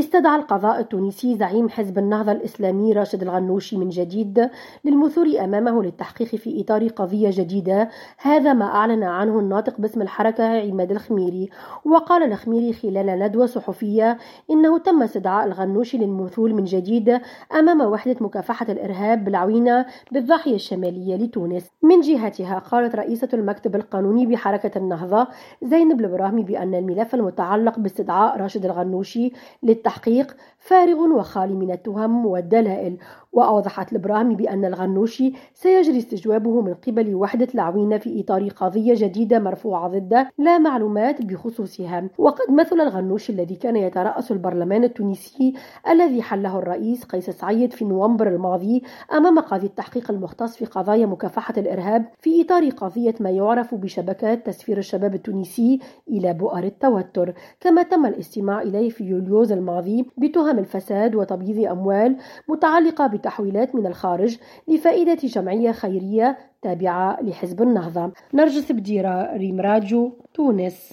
استدعى القضاء التونسي زعيم حزب النهضة الإسلامي راشد الغنوشي من جديد للمثور أمامه للتحقيق في إطار قضية جديدة. هذا ما أعلن عنه الناطق باسم الحركة عماد الخميري. وقال الخميري خلال ندوة صحفية إنه تم استدعاء الغنوشي للمثول من جديد أمام وحدة مكافحة الإرهاب بالعوينة بالضاحية الشمالية لتونس. من جهتها قالت رئيسة المكتب القانوني بحركة النهضة زينب البراهمي بأن الملف المتعلق باستدعاء راشد الغنوشي للتحقيق فارغ وخالي من التهم والدلائل. وأوضحت البراهمي بأن الغنوشي سيجري استجوابه من قبل وحدة العوينة في إطار قضية جديدة مرفوعة ضده لا معلومات بخصوصها. وقد مثل الغنوشي الذي كان يترأس البرلمان التونسي الذي حله الرئيس قيس سعيد في نوفمبر الماضي أمام قاضي التحقيق المختص في قضايا مكافحة الإرهاب في إطار قضية ما يعرف بشبكات تسفير الشباب التونسي إلى بؤر التوتر. كما تم الاستماع إليه في يوليوز الماضي بتهم الفساد وتبييض أموال متعلقة بتحويلات من الخارج لفائدة جمعية خيرية تابعة لحزب النهضة. نرجس بديرة ريم راجو تونس.